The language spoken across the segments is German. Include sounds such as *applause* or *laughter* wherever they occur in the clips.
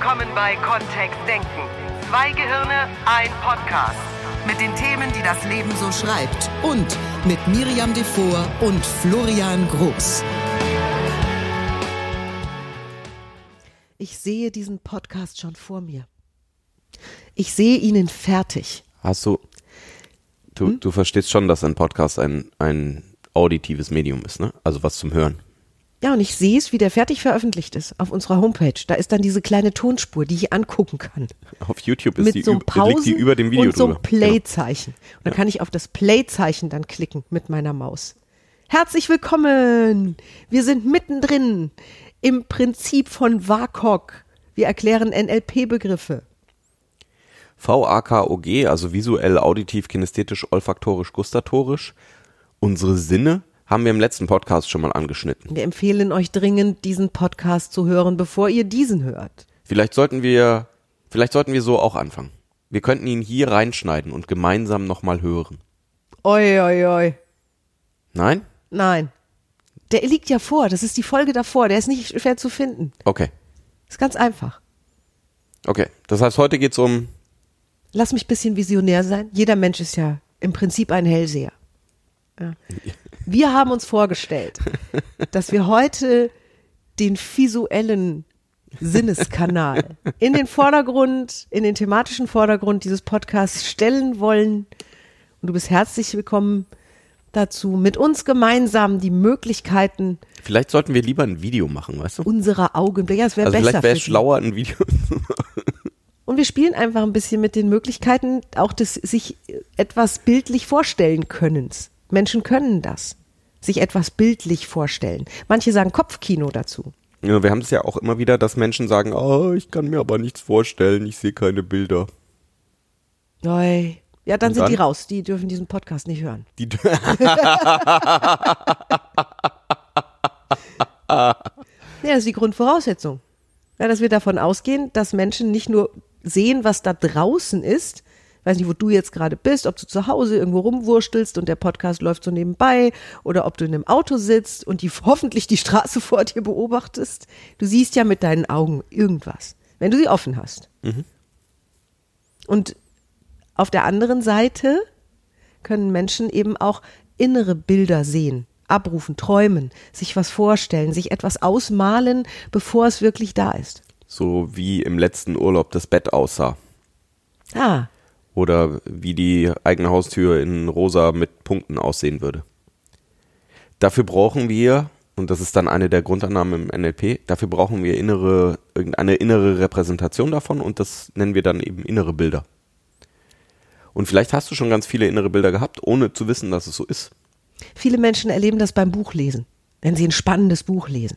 willkommen bei Kontext Denken. Zwei Gehirne, ein Podcast. Mit den Themen, die das Leben so schreibt. Und mit Miriam Devor und Florian Groß. Ich sehe diesen Podcast schon vor mir. Ich sehe ihn fertig. Hast du, du, Hm? du verstehst schon, dass ein Podcast ein, ein auditives Medium ist, ne? Also was zum Hören. Ja, und ich sehe es, wie der fertig veröffentlicht ist auf unserer Homepage. Da ist dann diese kleine Tonspur, die ich angucken kann. Auf YouTube ist mit die, so üb- liegt die Pausen über dem Video und so drüber. Genau. Play-Zeichen. Und dann kann ich auf das Play-Zeichen dann klicken mit meiner Maus. Herzlich willkommen! Wir sind mittendrin im Prinzip von WAKOK. Wir erklären NLP-Begriffe. VAKOG, also visuell, auditiv, kinästhetisch, olfaktorisch, gustatorisch. Unsere Sinne haben wir im letzten Podcast schon mal angeschnitten. Wir empfehlen euch dringend, diesen Podcast zu hören, bevor ihr diesen hört. Vielleicht sollten wir, vielleicht sollten wir so auch anfangen. Wir könnten ihn hier reinschneiden und gemeinsam nochmal hören. Oi, oi, oi. Nein? Nein. Der liegt ja vor. Das ist die Folge davor. Der ist nicht schwer zu finden. Okay. Ist ganz einfach. Okay. Das heißt, heute geht's um, Lass mich ein bisschen visionär sein. Jeder Mensch ist ja im Prinzip ein Hellseher. Ja. *laughs* Wir haben uns vorgestellt, dass wir heute den visuellen Sinneskanal in den Vordergrund, in den thematischen Vordergrund dieses Podcasts stellen wollen. Und du bist herzlich willkommen dazu, mit uns gemeinsam die Möglichkeiten vielleicht sollten wir lieber ein Video machen, weißt du? unserer Augenblicke. Ja, es wäre Also besser. vielleicht wäre es schlauer, ein Video. Und wir spielen einfach ein bisschen mit den Möglichkeiten auch des sich etwas bildlich vorstellen Könnens. Menschen können das. Sich etwas bildlich vorstellen. Manche sagen Kopfkino dazu. Ja, wir haben es ja auch immer wieder, dass Menschen sagen, oh, ich kann mir aber nichts vorstellen, ich sehe keine Bilder. Oi. Ja, dann Und sind die dann? raus. Die dürfen diesen Podcast nicht hören. Die, *laughs* Ja, das ist die Grundvoraussetzung. Ja, dass wir davon ausgehen, dass Menschen nicht nur sehen, was da draußen ist, weiß nicht, wo du jetzt gerade bist, ob du zu Hause irgendwo rumwurstelst und der Podcast läuft so nebenbei oder ob du in einem Auto sitzt und die *laughs* hoffentlich die Straße vor dir beobachtest. Du siehst ja mit deinen Augen irgendwas, wenn du sie offen hast. Und auf der anderen Seite können Menschen eben auch innere Bilder sehen, abrufen, träumen, sich was vorstellen, sich etwas ausmalen, bevor es wirklich da ist. so wie im letzten Urlaub das Bett aussah. Ah, Oder wie die eigene Haustür in rosa mit Punkten aussehen würde. Dafür brauchen wir, und das ist dann eine der Grundannahmen im NLP, dafür brauchen wir innere, irgendeine innere Repräsentation davon und das nennen wir dann eben innere Bilder. Und vielleicht hast du schon ganz viele innere Bilder gehabt, ohne zu wissen, dass es so ist. viele Menschen erleben das beim Buchlesen, wenn sie ein spannendes Buch lesen.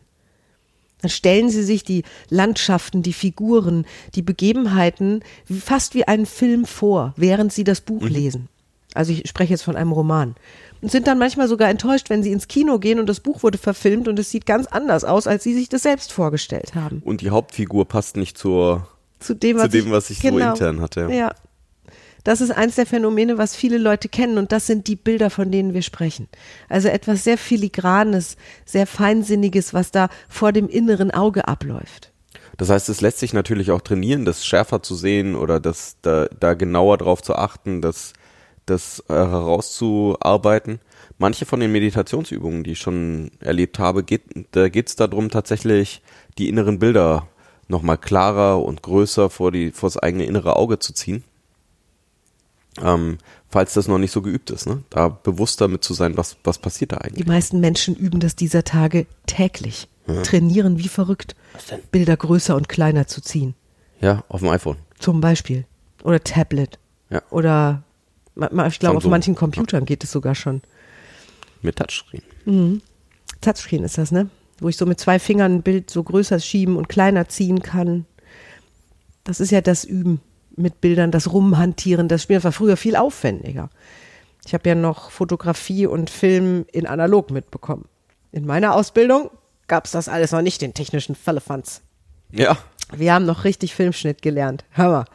Stellen sie sich die Landschaften, die Figuren, die Begebenheiten fast wie einen Film vor, während sie das Buch lesen. Also ich spreche jetzt von einem Roman. Und sind dann manchmal sogar enttäuscht, wenn sie ins Kino gehen und das Buch wurde verfilmt und es sieht ganz anders aus, als sie sich das selbst vorgestellt haben. Und die Hauptfigur passt nicht zur, Zu dem, zu was dem, ich, was ich so genau. intern hatte. Ja. Das ist eins der Phänomene, was viele Leute kennen und das sind die Bilder, von denen wir sprechen. Also etwas sehr filigranes, sehr feinsinniges, was da vor dem inneren Auge abläuft. Das heißt, es lässt sich natürlich auch trainieren, das schärfer zu sehen oder das da, da genauer drauf zu achten, das, das äh, herauszuarbeiten. Manche von den Meditationsübungen, die ich schon erlebt habe, geht, da geht es darum, tatsächlich die inneren Bilder nochmal klarer und größer vor, die, vor das eigene innere Auge zu ziehen. Ähm, falls das noch nicht so geübt ist, ne? da bewusst damit zu sein, was, was passiert da eigentlich. Die meisten Menschen üben das dieser Tage täglich, trainieren wie verrückt, Bilder größer und kleiner zu ziehen. Ja, auf dem iPhone. Zum Beispiel. Oder Tablet. Ja. Oder ich glaube, auf manchen Computern geht es sogar schon. Mit Touchscreen. Touchscreen ist das, ne? Wo ich so mit zwei Fingern ein Bild so größer schieben und kleiner ziehen kann. Das ist ja das Üben mit Bildern, das Rumhantieren, das Spielen war früher viel aufwendiger. Ich habe ja noch Fotografie und Film in analog mitbekommen. In meiner Ausbildung gab es das alles noch nicht, den technischen Firlefanz. Ja. Wir haben noch richtig Filmschnitt gelernt. Hammer.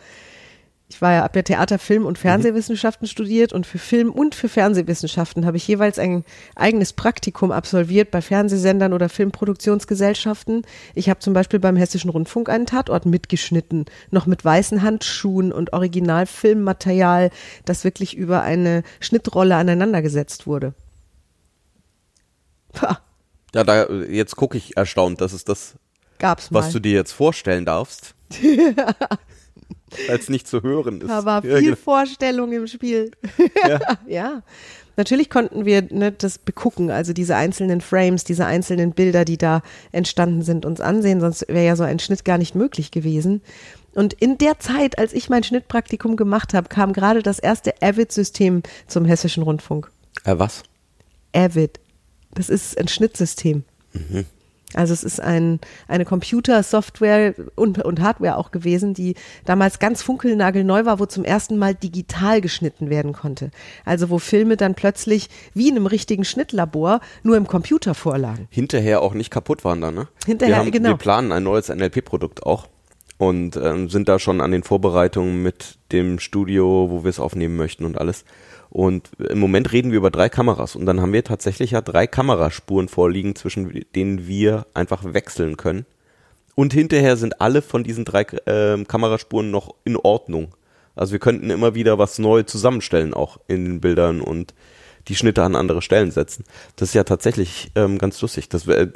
Ich war ja, hab ja Theater, Film und Fernsehwissenschaften studiert und für Film und für Fernsehwissenschaften habe ich jeweils ein eigenes Praktikum absolviert bei Fernsehsendern oder Filmproduktionsgesellschaften. Ich habe zum Beispiel beim Hessischen Rundfunk einen Tatort mitgeschnitten, noch mit weißen Handschuhen und Originalfilmmaterial, das wirklich über eine Schnittrolle aneinandergesetzt wurde. Pah, Ja, da, jetzt gucke ich erstaunt, das ist das, gab's mal. was du dir jetzt vorstellen darfst. *laughs* Als nicht zu hören ist. Da war Ja, viel genau. Vorstellung im Spiel. *laughs* Ja. Natürlich konnten wir ne, das begucken, also diese einzelnen Frames, diese einzelnen Bilder, die da entstanden sind, uns ansehen, sonst wäre ja so ein Schnitt gar nicht möglich gewesen. Und in der Zeit, als ich mein Schnittpraktikum gemacht habe, kam gerade das erste Avid-System zum Hessischen Rundfunk. Äh, was? Avid. Das ist ein Schnittsystem. Also es ist ein, eine Computersoftware und, und Hardware auch gewesen, die damals ganz funkelnagelneu war, wo zum ersten Mal digital geschnitten werden konnte. Also wo Filme dann plötzlich wie in einem richtigen Schnittlabor nur im Computer vorlagen. Hinterher auch nicht kaputt waren dann, ne? Hinterher, wir haben, genau. Wir planen ein neues NLP-Produkt auch und ähm, sind da schon an den Vorbereitungen mit dem Studio, wo wir es aufnehmen möchten und alles. Und im Moment reden wir über drei Kameras und dann haben wir tatsächlich ja drei Kameraspuren vorliegen, zwischen denen wir einfach wechseln können. Und hinterher sind alle von diesen drei ähm, Kameraspuren noch in Ordnung. Also wir könnten immer wieder was neu zusammenstellen, auch in den Bildern und die Schnitte an andere Stellen setzen. Das ist ja tatsächlich ähm, ganz lustig. Das, wär-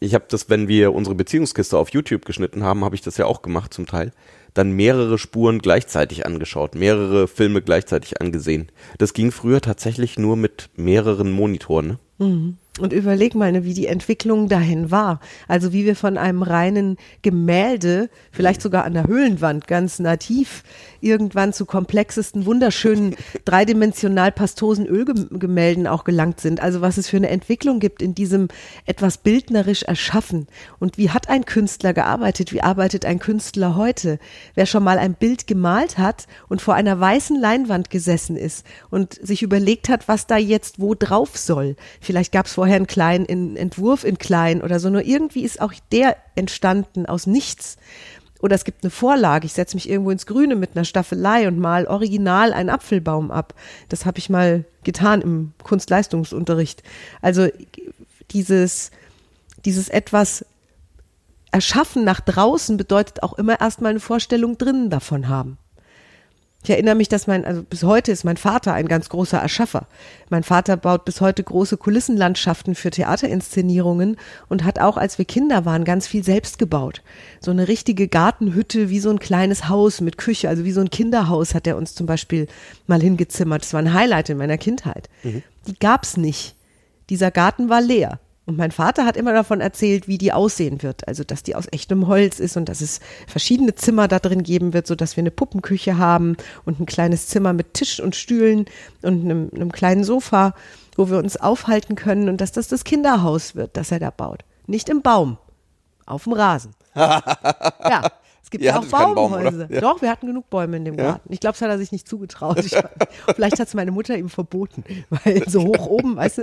ich habe das, wenn wir unsere Beziehungskiste auf YouTube geschnitten haben, habe ich das ja auch gemacht zum Teil. Dann mehrere Spuren gleichzeitig angeschaut, mehrere Filme gleichzeitig angesehen. Das ging früher tatsächlich nur mit mehreren Monitoren. Ne? Und überleg mal, ne, wie die Entwicklung dahin war. Also wie wir von einem reinen Gemälde, vielleicht sogar an der Höhlenwand ganz nativ, irgendwann zu komplexesten, wunderschönen, *laughs* dreidimensional pastosen Ölgemälden auch gelangt sind. Also was es für eine Entwicklung gibt in diesem etwas bildnerisch erschaffen. Und wie hat ein Künstler gearbeitet? Wie arbeitet ein Künstler heute? Wer schon mal ein Bild gemalt hat und vor einer weißen Leinwand gesessen ist und sich überlegt hat, was da jetzt wo drauf soll. Vielleicht gab es vorher einen kleinen in- Entwurf in klein oder so, nur irgendwie ist auch der entstanden aus nichts. Oder es gibt eine Vorlage, ich setze mich irgendwo ins Grüne mit einer Staffelei und mal original einen Apfelbaum ab. Das habe ich mal getan im Kunstleistungsunterricht. Also dieses, dieses etwas Erschaffen nach draußen bedeutet auch immer erstmal eine Vorstellung drinnen davon haben. Ich erinnere mich, dass mein, also bis heute ist mein Vater ein ganz großer Erschaffer. Mein Vater baut bis heute große Kulissenlandschaften für Theaterinszenierungen und hat auch, als wir Kinder waren, ganz viel selbst gebaut. So eine richtige Gartenhütte, wie so ein kleines Haus mit Küche, also wie so ein Kinderhaus hat er uns zum Beispiel mal hingezimmert. Das war ein Highlight in meiner Kindheit. Die gab's nicht. Dieser Garten war leer. Und mein Vater hat immer davon erzählt, wie die aussehen wird. Also, dass die aus echtem Holz ist und dass es verschiedene Zimmer da drin geben wird, so dass wir eine Puppenküche haben und ein kleines Zimmer mit Tisch und Stühlen und einem, einem kleinen Sofa, wo wir uns aufhalten können und dass das das Kinderhaus wird, das er da baut. Nicht im Baum, auf dem Rasen. *laughs* ja. Es gibt ja auch keinen Baum? Baumhäuser. Ja. Doch, wir hatten genug Bäume in dem Ja? Garten. Ich glaube, das hat er sich nicht zugetraut. Ich, *laughs* vielleicht hat es meine Mutter ihm verboten, weil so hoch oben, weißt du.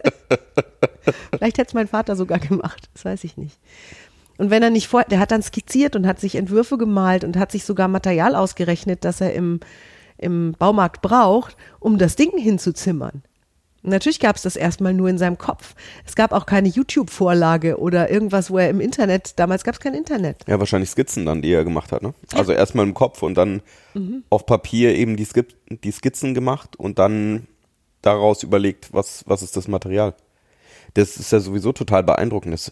Vielleicht hätte es mein Vater sogar gemacht, das weiß ich nicht. Und wenn er nicht vor, der hat dann skizziert und hat sich Entwürfe gemalt und hat sich sogar Material ausgerechnet, das er im, im Baumarkt braucht, um das Ding hinzuzimmern. Natürlich gab es das erstmal nur in seinem Kopf. Es gab auch keine YouTube-Vorlage oder irgendwas, wo er im Internet, damals gab es kein Internet. Ja, wahrscheinlich Skizzen dann, die er gemacht hat. Ne? Also erstmal im Kopf und dann auf Papier eben die, Skip die Skizzen gemacht und dann daraus überlegt, was, was ist das Material. Das ist ja sowieso total beeindruckend. Das,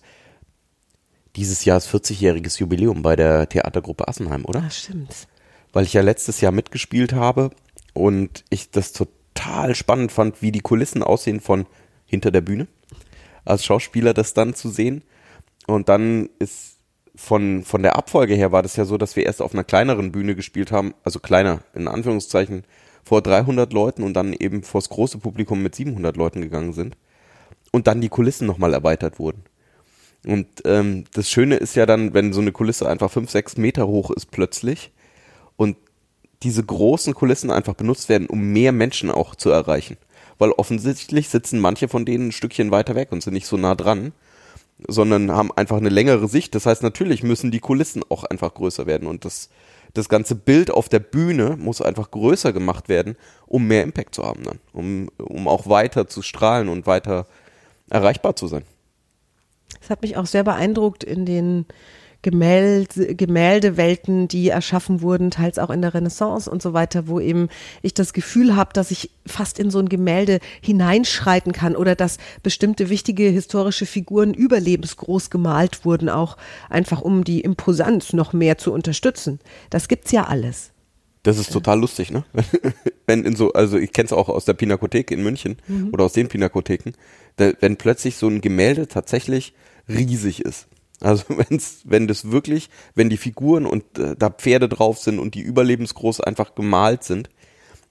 dieses Jahr ist 40-jähriges Jubiläum bei der Theatergruppe Assenheim, oder? Ah, stimmt. weil ich ja letztes Jahr mitgespielt habe und ich das total spannend fand, wie die Kulissen aussehen von hinter der Bühne. Als Schauspieler das dann zu sehen. Und dann ist von, von der Abfolge her war das ja so, dass wir erst auf einer kleineren Bühne gespielt haben, also kleiner, in Anführungszeichen, vor 300 Leuten und dann eben vors große Publikum mit 700 Leuten gegangen sind. Und dann die Kulissen nochmal erweitert wurden. Und ähm, das Schöne ist ja dann, wenn so eine Kulisse einfach fünf, sechs Meter hoch ist plötzlich und diese großen Kulissen einfach benutzt werden, um mehr Menschen auch zu erreichen. Weil offensichtlich sitzen manche von denen ein Stückchen weiter weg und sind nicht so nah dran, sondern haben einfach eine längere Sicht. Das heißt, natürlich müssen die Kulissen auch einfach größer werden und das, das ganze Bild auf der Bühne muss einfach größer gemacht werden, um mehr Impact zu haben dann, um, um auch weiter zu strahlen und weiter erreichbar zu sein. Das hat mich auch sehr beeindruckt in den Gemälde, Gemäldewelten, die erschaffen wurden, teils auch in der Renaissance und so weiter, wo eben ich das Gefühl habe, dass ich fast in so ein Gemälde hineinschreiten kann oder dass bestimmte wichtige historische Figuren überlebensgroß gemalt wurden, auch einfach um die Imposanz noch mehr zu unterstützen. Das gibt's ja alles. Das ist total lustig, ne? *laughs* wenn in so, also ich kenne es auch aus der Pinakothek in München mhm. oder aus den Pinakotheken, da, wenn plötzlich so ein Gemälde tatsächlich riesig ist. Also *laughs* wenn's, wenn das wirklich, wenn die Figuren und äh, da Pferde drauf sind und die überlebensgroß einfach gemalt sind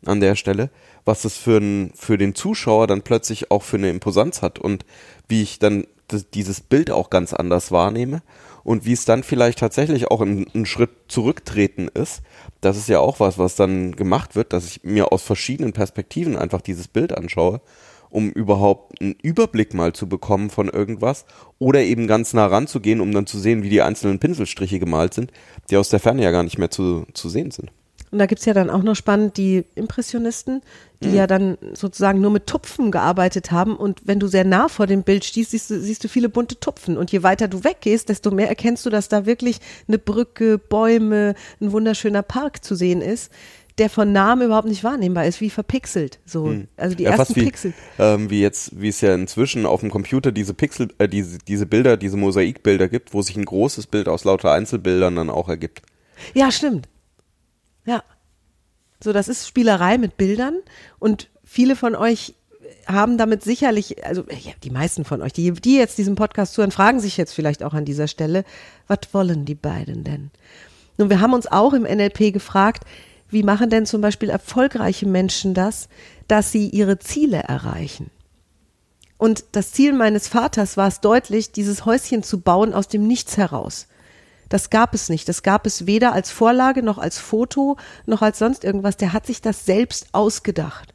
an der Stelle, was das für, ein, für den Zuschauer dann plötzlich auch für eine Imposanz hat und wie ich dann dieses Bild auch ganz anders wahrnehme und wie es dann vielleicht tatsächlich auch ein, ein Schritt zurücktreten ist. Das ist ja auch was, was dann gemacht wird, dass ich mir aus verschiedenen Perspektiven einfach dieses Bild anschaue um überhaupt einen Überblick mal zu bekommen von irgendwas oder eben ganz nah ranzugehen, um dann zu sehen, wie die einzelnen Pinselstriche gemalt sind, die aus der Ferne ja gar nicht mehr zu, zu sehen sind. Und da gibt's ja dann auch noch spannend die Impressionisten, die mhm. ja dann sozusagen nur mit Tupfen gearbeitet haben. Und wenn du sehr nah vor dem Bild stehst, siehst du, siehst du viele bunte Tupfen. Und je weiter du weggehst, desto mehr erkennst du, dass da wirklich eine Brücke, Bäume, ein wunderschöner Park zu sehen ist der von Namen überhaupt nicht wahrnehmbar ist, wie verpixelt. So, hm. also die ja, ersten wie, Pixel. Ähm, wie jetzt, wie es ja inzwischen auf dem Computer diese Pixel, äh, diese, diese Bilder, diese Mosaikbilder gibt, wo sich ein großes Bild aus lauter Einzelbildern dann auch ergibt. Ja, stimmt. Ja. So, das ist Spielerei mit Bildern und viele von euch haben damit sicherlich, also ja, die meisten von euch, die, die jetzt diesen Podcast zuhören, fragen sich jetzt vielleicht auch an dieser Stelle, was wollen die beiden denn? Nun, wir haben uns auch im NLP gefragt, wie machen denn zum Beispiel erfolgreiche Menschen das, dass sie ihre Ziele erreichen? Und das Ziel meines Vaters war es deutlich, dieses Häuschen zu bauen aus dem Nichts heraus. Das gab es nicht. Das gab es weder als Vorlage noch als Foto noch als sonst irgendwas. Der hat sich das selbst ausgedacht.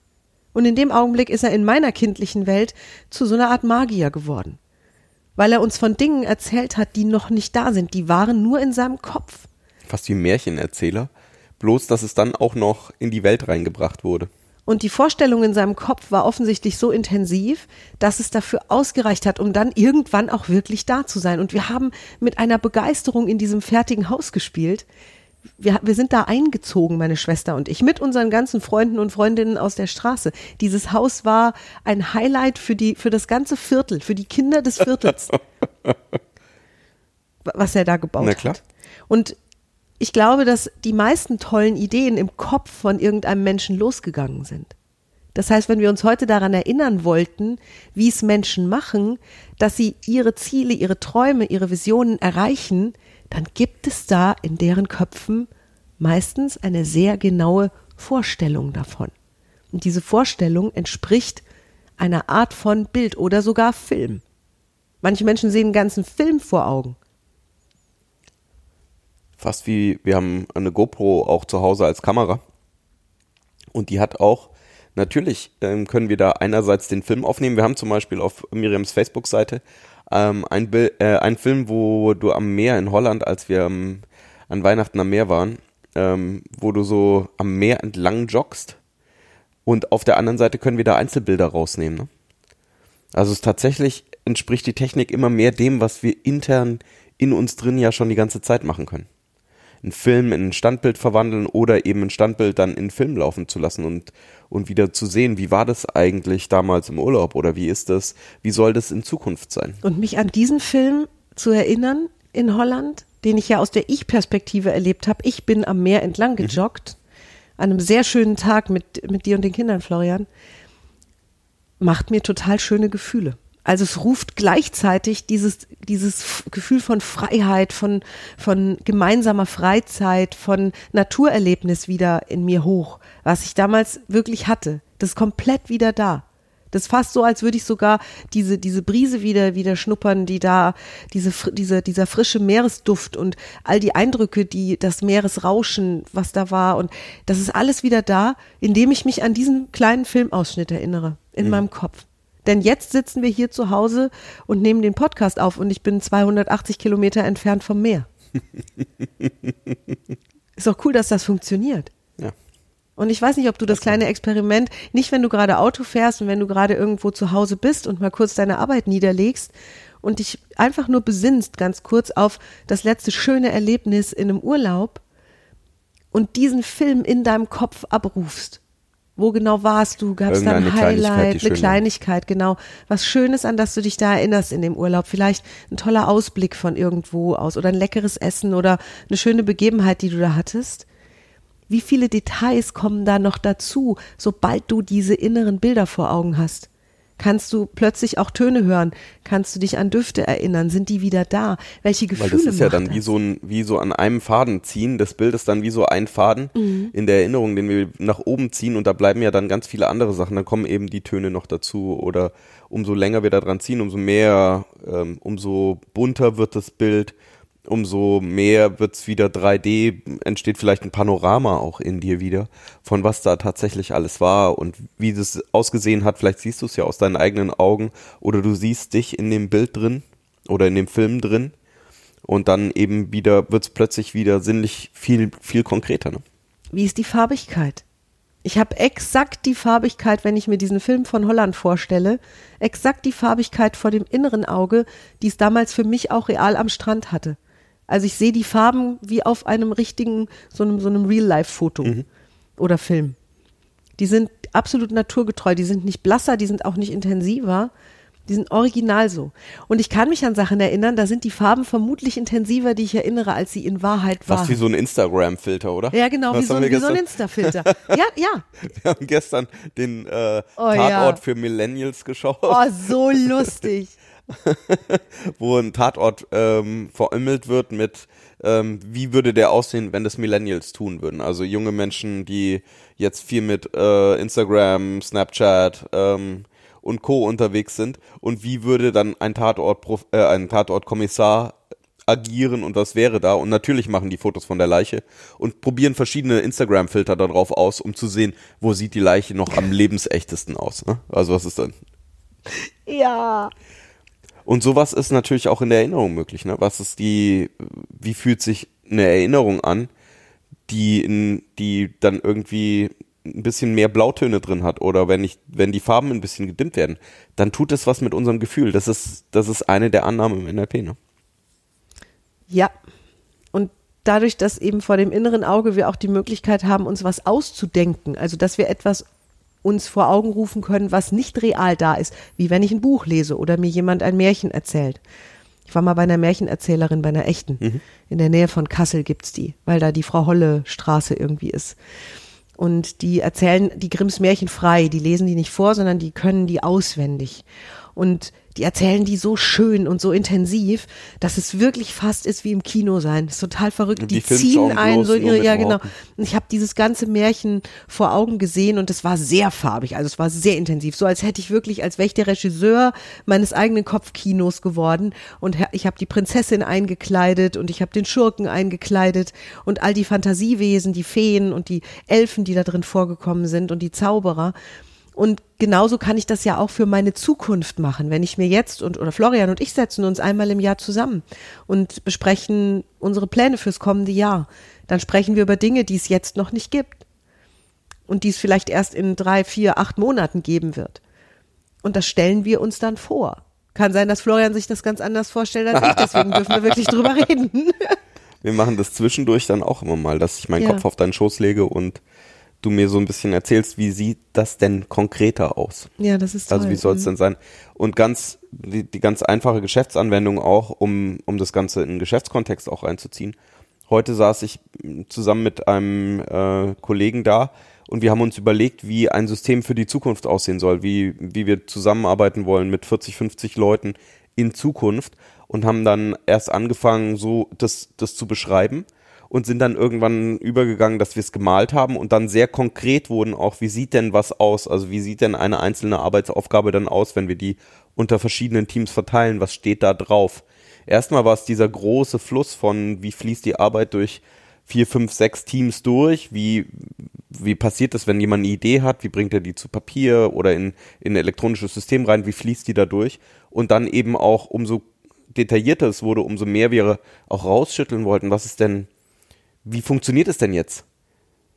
Und in dem Augenblick ist er in meiner kindlichen Welt zu so einer Art Magier geworden. Weil er uns von Dingen erzählt hat, die noch nicht da sind. Die waren nur in seinem Kopf. Fast wie Märchenerzähler bloß dass es dann auch noch in die Welt reingebracht wurde. Und die Vorstellung in seinem Kopf war offensichtlich so intensiv, dass es dafür ausgereicht hat, um dann irgendwann auch wirklich da zu sein. Und wir haben mit einer Begeisterung in diesem fertigen Haus gespielt. Wir, wir sind da eingezogen, meine Schwester und ich, mit unseren ganzen Freunden und Freundinnen aus der Straße. Dieses Haus war ein Highlight für die, für das ganze Viertel, für die Kinder des Viertels. *laughs* was er da gebaut hat. Und ich glaube, dass die meisten tollen Ideen im Kopf von irgendeinem Menschen losgegangen sind. Das heißt, wenn wir uns heute daran erinnern wollten, wie es Menschen machen, dass sie ihre Ziele, ihre Träume, ihre Visionen erreichen, dann gibt es da in deren Köpfen meistens eine sehr genaue Vorstellung davon. Und diese Vorstellung entspricht einer Art von Bild oder sogar Film. Manche Menschen sehen einen ganzen Film vor Augen fast wie, wir haben eine GoPro auch zu Hause als Kamera. Und die hat auch, natürlich ähm, können wir da einerseits den Film aufnehmen. Wir haben zum Beispiel auf Miriams Facebook-Seite ähm, ein, äh, einen Film, wo du am Meer in Holland, als wir ähm, an Weihnachten am Meer waren, ähm, wo du so am Meer entlang joggst. Und auf der anderen Seite können wir da Einzelbilder rausnehmen. Ne? Also es tatsächlich entspricht die Technik immer mehr dem, was wir intern in uns drin ja schon die ganze Zeit machen können einen Film in ein Standbild verwandeln oder eben ein Standbild dann in Film laufen zu lassen und, und wieder zu sehen, wie war das eigentlich damals im Urlaub oder wie ist das, wie soll das in Zukunft sein? Und mich an diesen Film zu erinnern in Holland, den ich ja aus der Ich-Perspektive erlebt habe. Ich bin am Meer entlang mhm. gejoggt, mhm. an einem sehr schönen Tag mit, mit dir und den Kindern, Florian, macht mir total schöne Gefühle. Also es ruft gleichzeitig dieses, dieses Gefühl von Freiheit, von, von gemeinsamer Freizeit, von Naturerlebnis wieder in mir hoch, was ich damals wirklich hatte. Das ist komplett wieder da. Das ist fast so, als würde ich sogar diese, diese Brise wieder, wieder schnuppern, die da, diese, diese, dieser frische Meeresduft und all die Eindrücke, die das Meeresrauschen, was da war und das ist alles wieder da, indem ich mich an diesen kleinen Filmausschnitt erinnere, in mhm. meinem Kopf. Denn jetzt sitzen wir hier zu Hause und nehmen den Podcast auf und ich bin 280 Kilometer entfernt vom Meer. *laughs* Ist doch cool, dass das funktioniert. Ja. Und ich weiß nicht, ob du das kleine Experiment, nicht wenn du gerade Auto fährst und wenn du gerade irgendwo zu Hause bist und mal kurz deine Arbeit niederlegst und dich einfach nur besinnst, ganz kurz auf das letzte schöne Erlebnis in einem Urlaub und diesen Film in deinem Kopf abrufst. Wo genau warst du? Gab es da ein Highlight, eine. Kleinigkeit, genau. Was Schönes, an das du dich da erinnerst in dem Urlaub. Vielleicht ein toller Ausblick von irgendwo aus oder ein leckeres Essen oder eine schöne Begebenheit, die du da hattest. Wie viele Details kommen da noch dazu, sobald du diese inneren Bilder vor Augen hast? Kannst du plötzlich auch Töne hören? Kannst du dich an Düfte erinnern? Sind die wieder da? Welche Weil Gefühle das ist ja dann das? wie so ein, wie so an einem Faden ziehen. Das Bild ist dann wie so ein Faden Mhm. in der Erinnerung, den wir nach oben ziehen und da bleiben ja dann ganz viele andere Sachen. Dann kommen eben die Töne noch dazu oder umso länger wir da dran ziehen, umso mehr, ähm, umso bunter wird das Bild, umso mehr wird's wieder 3D, entsteht vielleicht ein Panorama auch in dir wieder, von was da tatsächlich alles war und wie das ausgesehen hat. Vielleicht siehst du es ja aus deinen eigenen Augen oder du siehst dich in dem Bild drin oder in dem Film drin und dann eben wieder wird's plötzlich wieder sinnlich viel, viel konkreter. Ne? Wie ist die Farbigkeit? Ich habe exakt die Farbigkeit, wenn ich mir diesen Film von Holland vorstelle, exakt die Farbigkeit vor dem inneren Auge, die es damals für mich auch real am Strand hatte. Also ich sehe die Farben wie auf einem richtigen, so einem, so einem Real-Life-Foto oder Film. Die sind absolut naturgetreu, die sind nicht blasser, die sind auch nicht intensiver, die sind original so. Und ich kann mich an Sachen erinnern, da sind die Farben vermutlich intensiver, die ich erinnere, als sie in Wahrheit waren. Fast wie so ein Instagram-Filter, oder? Ja, genau, Was wie so, wie so ein? Insta-Filter. *laughs* Ja, ja. Wir haben gestern den äh, Oh, Tatort ja. für Millennials geschaut, Oh, so lustig. *laughs* *laughs* wo ein Tatort ähm, verämmelt wird mit, ähm, wie würde der aussehen, wenn das Millennials tun würden. Also junge Menschen, die jetzt viel mit äh, Instagram, Snapchat ähm, und Co. unterwegs sind. Und wie würde dann ein Tatort, äh, ein Tatortkommissar agieren und was wäre da? Und natürlich machen die Fotos von der Leiche und probieren verschiedene Instagram-Filter darauf aus, um zu sehen, wo sieht die Leiche noch am lebensechtesten aus. Ne? Also was ist dann? Ja. Und sowas ist natürlich auch in der Erinnerung möglich. Ne? Was ist die, wie fühlt sich eine Erinnerung an, die in, die dann irgendwie ein bisschen mehr Blautöne drin hat oder wenn ich, wenn die Farben ein bisschen gedimmt werden, dann tut es was mit unserem Gefühl. Das ist, das ist eine der Annahmen im NLP. Ne? Ja. Und dadurch, dass eben vor dem inneren Auge wir auch die Möglichkeit haben, uns was auszudenken, also dass wir etwas uns vor Augen rufen können, was nicht real da ist, wie wenn ich ein Buch lese oder mir jemand ein Märchen erzählt. Ich war mal bei einer Märchenerzählerin, bei einer echten. In der Nähe von Kassel gibt's die, weil da die Frau Holle Straße irgendwie ist. Und die erzählen die Grimms Märchen frei. Die lesen die nicht vor, sondern die können die auswendig. Und die erzählen die so schön und so intensiv, dass es wirklich fast ist wie im Kino sein. Das ist total verrückt. Die, die ziehen einen so ihre, ja genau. Und ich habe dieses ganze Märchen vor Augen gesehen und es war sehr farbig, also es war sehr intensiv, so als hätte ich wirklich, als wäre ich der Regisseur meines eigenen Kopfkinos geworden und ich habe die Prinzessin eingekleidet und ich habe den Schurken eingekleidet und all die Fantasiewesen, die Feen und die Elfen, die da drin vorgekommen sind und die Zauberer. Und genauso kann ich das ja auch für meine Zukunft machen, wenn ich mir jetzt und oder Florian und ich setzen uns einmal im Jahr zusammen und besprechen unsere Pläne fürs kommende Jahr. Dann sprechen wir über Dinge, die es jetzt noch nicht gibt und die es vielleicht erst in drei, vier, acht Monaten geben wird. Und das stellen wir uns dann vor. Kann sein, dass Florian sich das ganz anders vorstellt als ich, deswegen dürfen wir wirklich drüber reden. *laughs* Wir machen das zwischendurch dann auch immer mal, dass ich meinen Ja. Kopf auf deinen Schoß lege und du mir so ein bisschen erzählst, wie sieht das denn konkreter aus? Ja, das ist toll. Also wie soll es denn sein? Und ganz die, die ganz einfache Geschäftsanwendung auch, um, um das Ganze in den Geschäftskontext auch einzuziehen. Heute saß ich zusammen mit einem äh, Kollegen da und wir haben uns überlegt, wie ein System für die Zukunft aussehen soll, wie, wie wir zusammenarbeiten wollen mit 40, 50 Leuten in Zukunft und haben dann erst angefangen, so das, das zu beschreiben und sind dann irgendwann übergegangen, dass wir es gemalt haben und dann sehr konkret wurden auch, wie sieht denn was aus? Also wie sieht denn eine einzelne Arbeitsaufgabe dann aus, wenn wir die unter verschiedenen Teams verteilen? Was steht da drauf? Erstmal war es dieser große Fluss von, wie fließt die Arbeit durch vier, fünf, sechs Teams durch? Wie, wie passiert das, wenn jemand eine Idee hat? Wie bringt er die zu Papier oder in, in ein elektronisches System rein? Wie fließt die da durch? Und dann eben auch, umso detaillierter es wurde, umso mehr wir auch rausschütteln wollten, was ist denn, wie funktioniert es denn jetzt?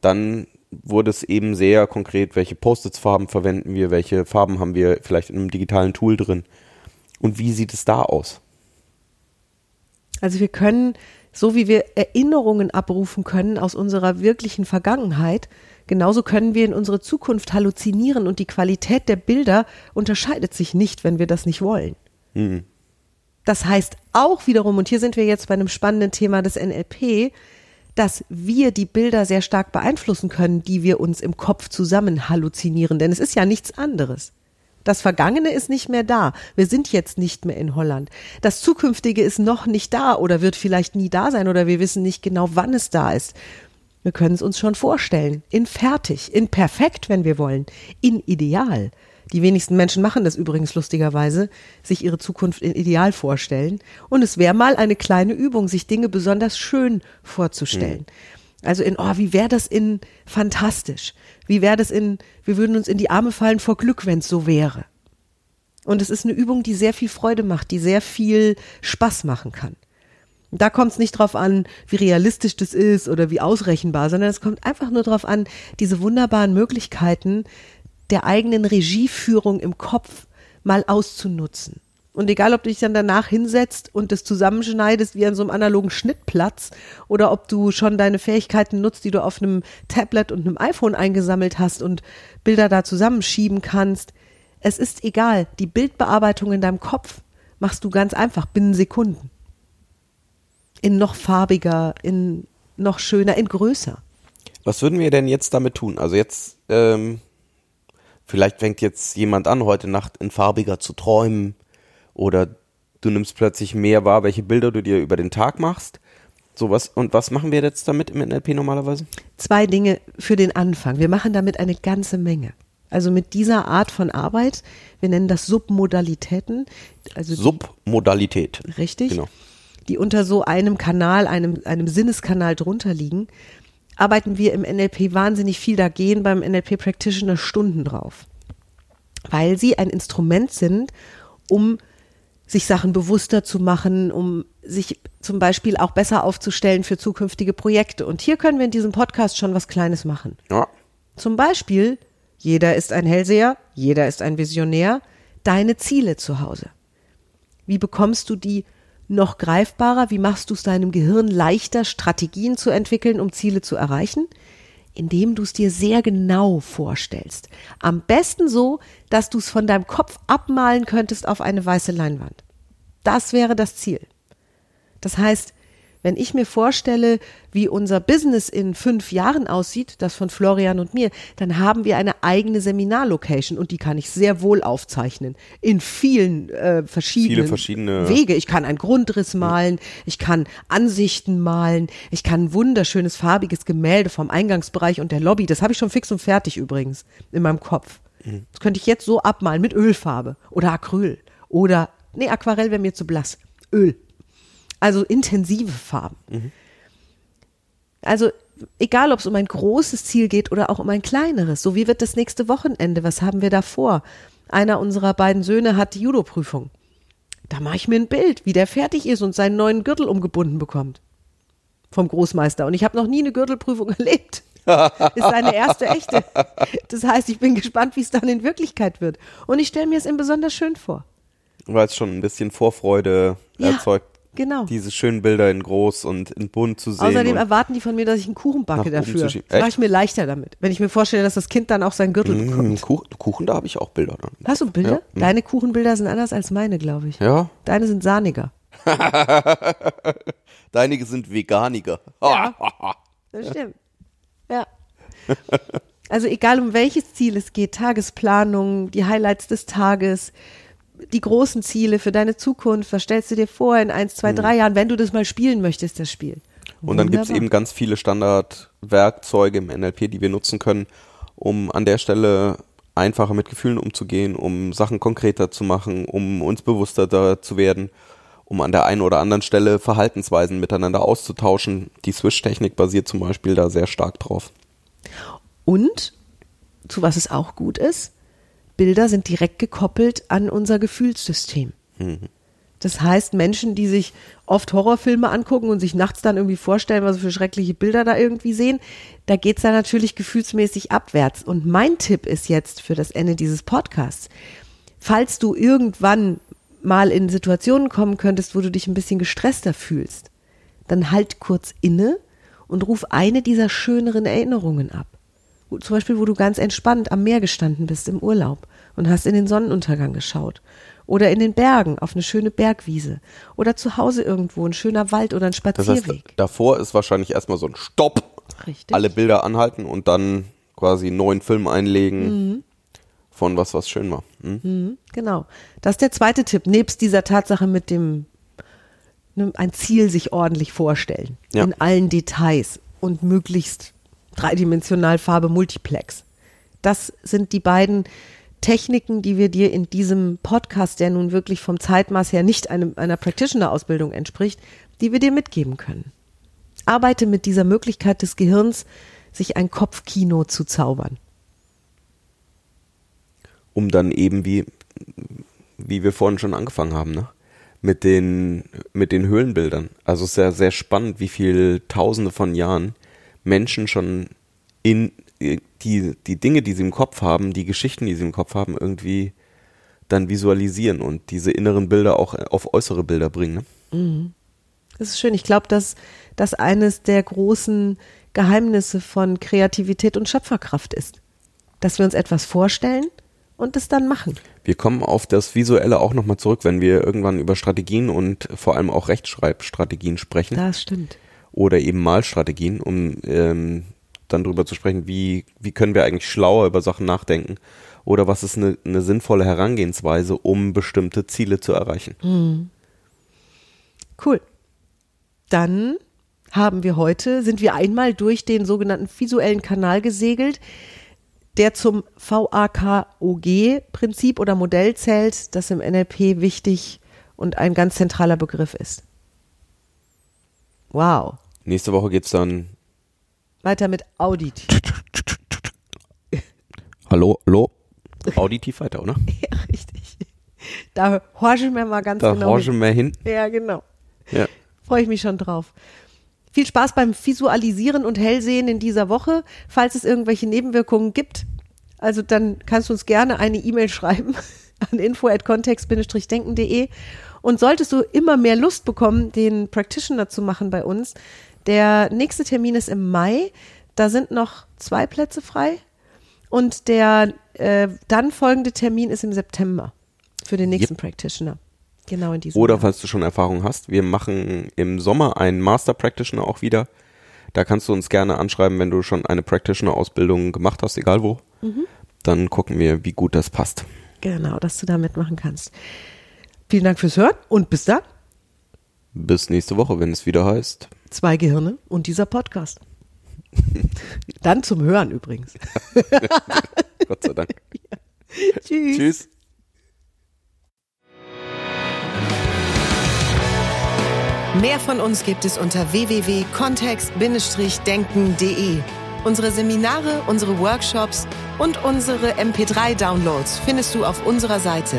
Dann wurde es eben sehr konkret, welche Post-its-Farben verwenden wir, welche Farben haben wir vielleicht in einem digitalen Tool drin und wie sieht es da aus? Also wir können, so wie wir Erinnerungen abrufen können aus unserer wirklichen Vergangenheit, genauso können wir in unsere Zukunft halluzinieren und die Qualität der Bilder unterscheidet sich nicht, wenn wir das nicht wollen. Mhm. Das heißt auch wiederum, und hier sind wir jetzt bei einem spannenden Thema des NLP, dass wir die Bilder sehr stark beeinflussen können, die wir uns im Kopf zusammen halluzinieren. Denn es ist ja nichts anderes. Das Vergangene ist nicht mehr da. Wir sind jetzt nicht mehr in Holland. Das Zukünftige ist noch nicht da oder wird vielleicht nie da sein oder wir wissen nicht genau, wann es da ist. Wir können es uns schon vorstellen. In fertig, in perfekt, wenn wir wollen, in ideal. Die wenigsten Menschen machen das übrigens lustigerweise, sich ihre Zukunft in Ideal vorstellen. Und es wäre mal eine kleine Übung, sich Dinge besonders schön vorzustellen. Also in, oh, wie wäre das in fantastisch? Wie wäre das in, wir würden uns in die Arme fallen vor Glück, wenn es so wäre. Und es ist eine Übung, die sehr viel Freude macht, die sehr viel Spaß machen kann. Da kommt es nicht drauf an, wie realistisch das ist oder wie ausrechenbar, sondern es kommt einfach nur drauf an, diese wunderbaren Möglichkeiten der eigenen Regieführung im Kopf mal auszunutzen. Und egal, ob du dich dann danach hinsetzt und das zusammenschneidest wie an so einem analogen Schnittplatz oder ob du schon deine Fähigkeiten nutzt, die du auf einem Tablet und einem iPhone eingesammelt hast und Bilder da zusammenschieben kannst. Es ist egal. Die Bildbearbeitung in deinem Kopf machst du ganz einfach binnen Sekunden. In noch farbiger, in noch schöner, in größer. Was würden wir denn jetzt damit tun? Also jetzt, ähm, vielleicht fängt jetzt jemand an, heute Nacht in farbiger zu träumen oder du nimmst plötzlich mehr wahr, welche Bilder du dir über den Tag machst. So was, und was machen wir jetzt damit im NLP normalerweise? Zwei Dinge für den Anfang. Wir machen damit eine ganze Menge. Also mit dieser Art von Arbeit, wir nennen das Submodalitäten. Also die- Submodalität. richtig, Genau. die unter so einem Kanal, einem, einem Sinneskanal drunter liegen, arbeiten wir im NLP wahnsinnig viel. Da gehen beim NLP Practitioner Stunden drauf, weil sie ein Instrument sind, um sich Sachen bewusster zu machen, um sich zum Beispiel auch besser aufzustellen für zukünftige Projekte. Und hier können wir in diesem Podcast schon was Kleines machen. Ja. Zum Beispiel, jeder ist ein Hellseher, jeder ist ein Visionär, deine Ziele zu Hause. Wie bekommst du die noch greifbarer? Wie machst du es deinem Gehirn leichter, Strategien zu entwickeln, um Ziele zu erreichen? Indem du es dir sehr genau vorstellst. Am besten so, dass du es von deinem Kopf abmalen könntest auf eine weiße Leinwand. Das wäre das Ziel. Das heißt, wenn ich mir vorstelle, wie unser Business in fünf Jahren aussieht, das von Florian und mir, dann haben wir eine eigene Seminarlocation und die kann ich sehr wohl aufzeichnen. In vielen äh, verschiedenen verschiedene- Wege. Ich kann einen Grundriss malen, ich kann Ansichten malen, ich kann ein wunderschönes farbiges Gemälde vom Eingangsbereich und der Lobby. Das habe ich schon fix und fertig übrigens in meinem Kopf. Das könnte ich jetzt so abmalen mit Ölfarbe oder Acryl oder, nee, Aquarell wäre mir zu blass. Öl. Also intensive Farben. Also egal, ob es um ein großes Ziel geht oder auch um ein kleineres. So wie wird das nächste Wochenende? Was haben wir da vor? Einer unserer beiden Söhne hat die Judo-Prüfung. Da mache ich mir ein Bild, wie der fertig ist und seinen neuen Gürtel umgebunden bekommt. Vom Großmeister. Und ich habe noch nie eine Gürtelprüfung *laughs* erlebt. ist seine erste echte. Das heißt, ich bin gespannt, wie es dann in Wirklichkeit wird. Und ich stelle mir es ihm besonders schön vor. Weil es schon ein bisschen Vorfreude Ja, erzeugt, genau. diese schönen Bilder in groß und in bunt zu sehen. Außerdem erwarten die von mir, dass ich einen Kuchen backe dafür. Das mache ich mir leichter damit. Wenn ich mir vorstelle, dass das Kind dann auch seinen Gürtel Mm, bekommt. Kuchen, Kuchen, da habe ich auch Bilder dann. Hast du Bilder? Ja. Deine Kuchenbilder sind anders als meine, glaube ich. Ja. Deine sind sahniger. *laughs* Deinige sind veganiger. Das stimmt. Ja. Also egal um welches Ziel es geht, Tagesplanung, die Highlights des Tages, die großen Ziele für deine Zukunft, was stellst du dir vor in eins, zwei, drei Jahren, wenn du das mal spielen möchtest, das Spiel. Und dann gibt es eben ganz viele Standardwerkzeuge im NLP, die wir nutzen können, um an der Stelle einfacher mit Gefühlen umzugehen, um Sachen konkreter zu machen, um uns bewusster zu werden, um an der einen oder anderen Stelle Verhaltensweisen miteinander auszutauschen. Die Swish-Technik basiert zum Beispiel da sehr stark drauf. Und, zu was es auch gut ist, Bilder sind direkt gekoppelt an unser Gefühlssystem. Das heißt, Menschen, die sich oft Horrorfilme angucken und sich nachts dann irgendwie vorstellen, was für schreckliche Bilder da irgendwie sehen, da geht's dann natürlich gefühlsmäßig abwärts. Und mein Tipp ist jetzt für das Ende dieses Podcasts, falls du irgendwann mal in Situationen kommen könntest, wo du dich ein bisschen gestresster fühlst, dann halt kurz inne und ruf eine dieser schöneren Erinnerungen ab. Zum Beispiel, wo du ganz entspannt am Meer gestanden bist im Urlaub und hast in den Sonnenuntergang geschaut. Oder in den Bergen auf eine schöne Bergwiese. Oder zu Hause irgendwo ein schöner Wald oder ein Das heißt, Spazierweg. davor ist wahrscheinlich erstmal so ein Stopp. Richtig. Alle Bilder anhalten und dann quasi einen neuen Film einlegen von was, was schön war. Hm? Genau. Das ist der zweite Tipp, nebst dieser Tatsache mit dem ne, ein Ziel sich ordentlich vorstellen. Ja. In allen Details und möglichst dreidimensional Farbe Multiplex. Das sind die beiden Techniken, die wir dir in diesem Podcast, der nun wirklich vom Zeitmaß her nicht einem, einer Practitioner-Ausbildung entspricht, die wir dir mitgeben können. Arbeite mit dieser Möglichkeit des Gehirns, sich ein Kopfkino zu zaubern. um dann eben wie, wie wir vorhin schon angefangen haben, ne? Mit den, mit den Höhlenbildern. Also ja sehr spannend, wie viel Tausende von Jahren Menschen schon in äh, die, die Dinge, die sie im Kopf haben, die Geschichten, die sie im Kopf haben, irgendwie dann visualisieren und diese inneren Bilder auch auf äußere Bilder bringen. Ne? Das ist schön. Ich glaube, dass das eines der großen Geheimnisse von Kreativität und Schöpferkraft ist. Dass wir uns etwas vorstellen und es dann machen. Wir kommen auf das Visuelle auch nochmal zurück, wenn wir irgendwann über Strategien und vor allem auch Rechtschreibstrategien sprechen. Das stimmt. Oder eben Malstrategien, um ähm, dann drüber zu sprechen, wie, wie können wir eigentlich schlauer über Sachen nachdenken oder was ist eine, eine sinnvolle Herangehensweise, um bestimmte Ziele zu erreichen. Cool. Dann haben wir heute, sind wir einmal durch den sogenannten visuellen Kanal gesegelt, der zum VAKOG-Prinzip oder Modell zählt, das im NLP wichtig und ein ganz zentraler Begriff ist. Wow. Nächste Woche geht's dann Weiter mit Audit. Hallo, hallo, *laughs* auditiv weiter, oder? Ja, richtig. Da horchen wir mal ganz Da genau. horchen hin. wir hin. Ja, genau. Ja. Freue ich mich schon drauf. Viel Spaß beim Visualisieren und Hellsehen in dieser Woche. Falls es irgendwelche Nebenwirkungen gibt, also dann kannst du uns gerne eine E-Mail *laughs* schreiben an info@kontext-denken.de und solltest du immer mehr Lust bekommen, den Practitioner zu machen bei uns, der nächste Termin ist im Mai. Da sind noch zwei Plätze frei und der äh, dann folgende Termin ist im September für den nächsten Practitioner. Genau in diesem Oder Jahr. falls du schon Erfahrung hast, wir machen im Sommer einen Master Practitioner auch wieder. Da kannst du uns gerne anschreiben, wenn du schon eine Practitioner-Ausbildung gemacht hast, egal wo. Mhm. Dann gucken wir, wie gut das passt. Genau, dass du da mitmachen kannst. Vielen Dank fürs Hören und bis dann. Bis nächste Woche, wenn es wieder heißt. Zwei Gehirne und dieser Podcast. *laughs* Dann zum Hören übrigens. *laughs* Gott sei Dank. *laughs* Tschüss. Tschüss. Mehr von uns gibt es unter www.kontext-denken.de. Unsere Seminare, unsere Workshops und unsere MP3-Downloads findest du auf unserer Seite.